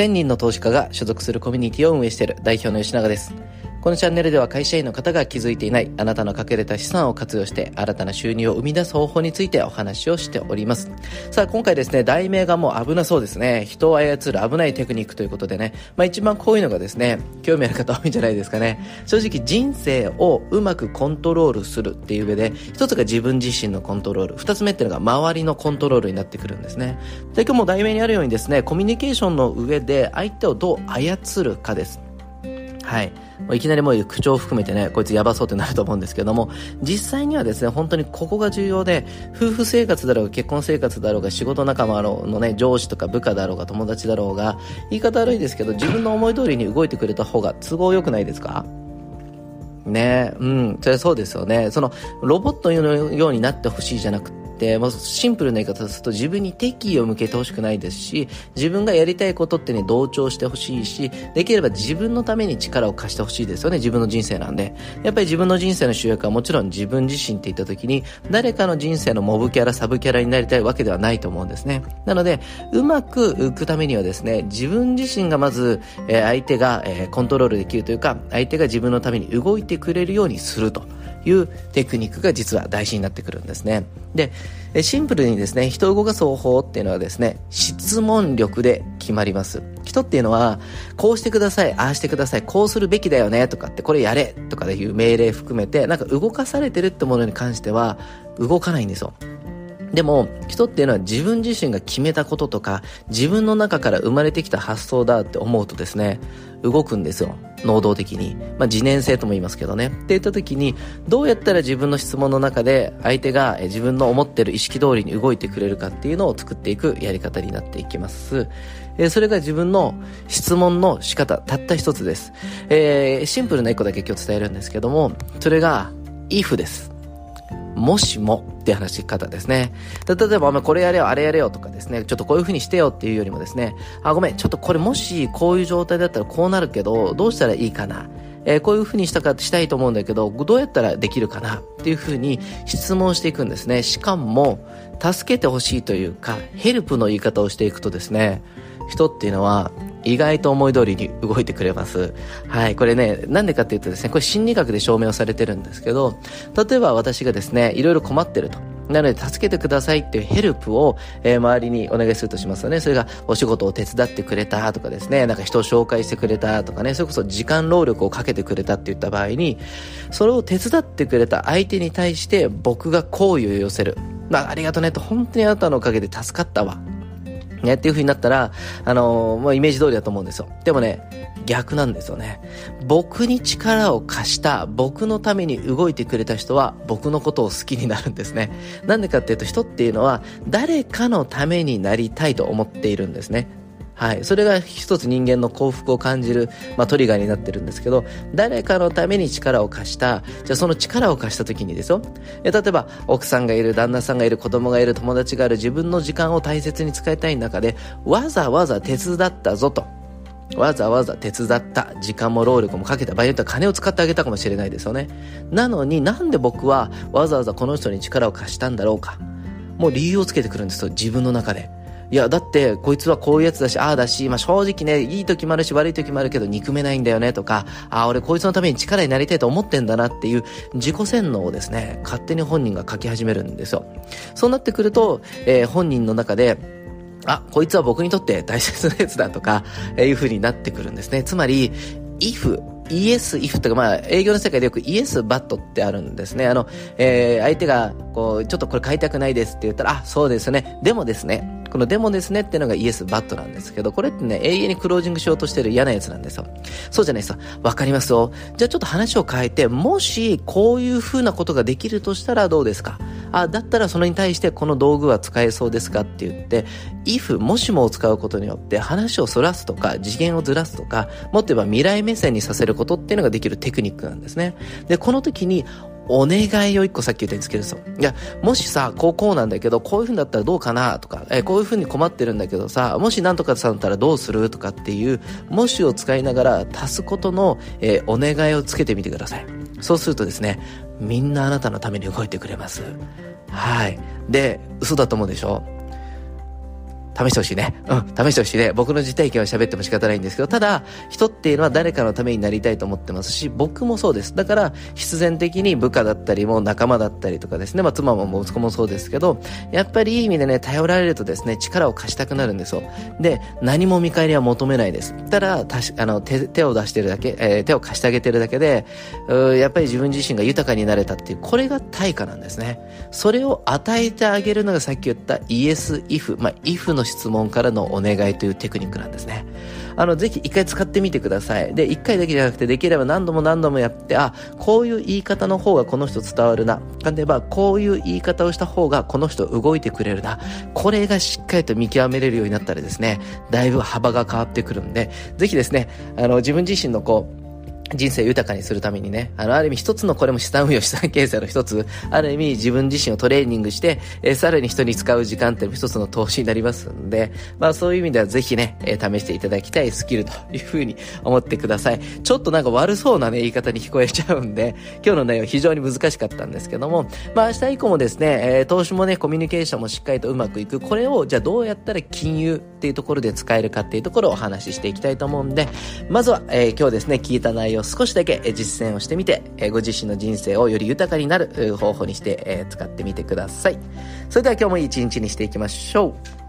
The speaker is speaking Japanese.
1000人の投資家が所属するコミュニティを運営している代表の吉永です。このチャンネルでは会社員の方が気づいていないあなたの隠れた資産を活用して新たな収入を生み出す方法についてお話をしております。さあ今回ですね、題名がもう危なそうですね。人を操る危ないテクニックということでね、まあ一番こういうのがですね、興味ある方多いんじゃないですかね。正直人生をうまくコントロールするっていう上で、一つが自分自身のコントロール、二つ目っていうのが周りのコントロールになってくるんですね。で今日も題名にあるようにですね、コミュニケーションの上で相手をどう操るかです。はい。もういきなりもう口調を含めてね、こいつやばそうってなると思うんですけども、実際にはですね、本当にここが重要で、夫婦生活だろうが結婚生活だろうが仕事仲間のね、上司とか部下だろうが友達だろうが、言い方悪いですけど、自分の思い通りに動いてくれた方が都合良くないですか？ねうん、それそうですよね。その、ロボットのようになってほしいじゃなく、て、まあ、シンプルな言い方すると自分に敵意を向けてほしくないですし、自分がやりたいことってね、同調してほしいし、できれば自分のために力を貸してほしいですよね、自分の人生なんで。やっぱり自分の人生の主役はもちろん自分自身って言った時に、誰かの人生のモブキャラ、サブキャラになりたいわけではないと思うんですね。なので、うまく浮くためにはですね、自分自身がまず、えー、相手が、えー、コントロールできるというか、相手が自分のために動いてくれるようにすると。いうテクニックが実は大事になってくるんですね。で、シンプルにですね、人を動かす方法っていうのはですね、質問力で決まります。人っていうのは、こうしてください、ああしてください、こうするべきだよね、とかって、これやれ、とかでいう命令含めて、なんか動かされてるってものに関しては、動かないんですよ。でも、人っていうのは自分自身が決めたこととか、自分の中から生まれてきた発想だって思うとですね、動くんですよ。能動的に。まあ、自念性とも言いますけどね。って言った時に、どうやったら自分の質問の中で相手が自分の思ってる意識通りに動いてくれるかっていうのを作っていくやり方になっていきます。えー、それが自分の質問の仕方、たった一つです。えー、シンプルな一個だけ今日伝えるんですけども、それが、if です。もしもって話し方ですね。例えば、これやれよ、あれやれよとかですね、ちょっとこういう風にしてよっていうよりもですね、あ、ごめん、ちょっとこれもしこういう状態だったらこうなるけど、どうしたらいいかな。えー、こういう風にしたかしたいと思うんだけど、どうやったらできるかなっていう風に質問していくんですね。しかも、助けてほしいというか、ヘルプの言い方をしていくとですね、人っていうのは意外と思い通りに動いてくれます。はい。これね、なんでかっていうとですね、これ心理学で証明をされてるんですけど、例えば私がですね、いろいろ困ってると。なので、助けてくださいっていうヘルプを、えー、周りにお願いするとしますよね。それが、お仕事を手伝ってくれたとかですね、なんか人を紹介してくれたとかね、それこそ時間労力をかけてくれたって言った場合に、それを手伝ってくれた相手に対して僕が好意を寄せる。まあ、ありがとねと、本当にあなたのおかげで助かったわ。ね、っていう風になったら、あのー、まあ、イメージ通りだと思うんですよ。でもね、逆なんですよね。僕に力を貸した、僕のために動いてくれた人は、僕のことを好きになるんですね。なんでかっていうと、人っていうのは、誰かのためになりたいと思っているんですね。はい。それが一つ人間の幸福を感じる、まあ、トリガーになってるんですけど、誰かのために力を貸した、じゃあその力を貸した時にですよ。例えば、奥さんがいる、旦那さんがいる、子供がいる、友達がいる、自分の時間を大切に使いたい中で、わざわざ手伝ったぞと。わざわざ手伝った時間も労力もかけた場合によっては金を使ってあげたかもしれないですよね。なのになんで僕はわざわざこの人に力を貸したんだろうか。もう理由をつけてくるんですよ、自分の中で。いや、だって、こいつはこういうやつだし、ああだし、まあ、正直ね、いい時もあるし、悪い時もあるけど、憎めないんだよね、とか、ああ、俺こいつのために力になりたいと思ってんだなっていう、自己洗脳をですね、勝手に本人が書き始めるんですよ。そうなってくると、えー、本人の中で、あ、こいつは僕にとって大切なやつだとか、えー、いう風になってくるんですね。つまり、if イエス、イフとか、まあ、営業の世界でよくイエス、バットってあるんですね。あの、えー、相手が、こう、ちょっとこれ買いたくないですって言ったら、あ、そうですね。でもですね。このでもですねっていうのがイエス、バットなんですけど、これってね、永遠にクロージングしようとしてる嫌なやつなんですよ。そうじゃないですか。わかりますよ。じゃあちょっと話を変えて、もし、こういう風なことができるとしたらどうですか？あ、だったらそれに対してこの道具は使えそうですかって言って、if もしもを使うことによって話をそらすとか次元をずらすとか、もっと言えば未来目線にさせることっていうのができるテクニックなんですね。で、この時にお願いを一個さっき言ったようにつけるんですよ。いや、もしさ、こうこうなんだけど、こういう風になったらどうかなとか、えこういう風に困ってるんだけどさ、もしなんとかさんったらどうするとかっていう、もしを使いながら足すことの、え、お願いをつけてみてください。そうするとですね、みんなあなたのために動いてくれます。はい。で、嘘だと思うでしょ？試してほしいね。うん、試してほしいね。僕の実体験は喋っても仕方ないんですけど、ただ、人っていうのは誰かのためになりたいと思ってますし、僕もそうです。だから、必然的に部下だったりも仲間だったりとかですね、まあ妻も息子もそうですけど、やっぱりいい意味でね、頼られるとですね、力を貸したくなるんですよ。で、何も見返りは求めないです。ただ、たしあの手、手を出してるだけ、えー、手を貸してあげてるだけで、うやっぱり自分自身が豊かになれたっていう、これが対価なんですね。それを与えてあげるのがさっき言ったイエス・イフ、まあ、イフの質問からのお願いというテクニックなんですね。あの、ぜひ一回使ってみてください。で、一回だけじゃなくて、できれば何度も何度もやって、あ、こういう言い方の方がこの人伝わるな。例えば、こういう言い方をした方がこの人動いてくれるな。これがしっかりと見極めれるようになったらですね、だいぶ幅が変わってくるんで、ぜひですね、あの、自分自身のこう、人生豊かにするためにね、あの、ある意味一つのこれも資産運用、資産形成の一つ、ある意味自分自身をトレーニングして、えー、さらに人に使う時間っていうのも一つの投資になりますんで、まあそういう意味ではぜひね、えー、試していただきたいスキルというふうに思ってください。ちょっとなんか悪そうなね、言い方に聞こえちゃうんで、今日の内容非常に難しかったんですけども、まあ明日以降もですね、えー、投資もね、コミュニケーションもしっかりとうまくいく。これを、じゃあどうやったら金融っていうところで使えるかっていうところをお話ししていきたいと思うんで、まずは、えー、今日ですね、聞いた内容少しだけ、実践をしてみて、ご自身の人生をより豊かになる方法にして、使ってみてください。それでは今日もいい一日にしていきましょう。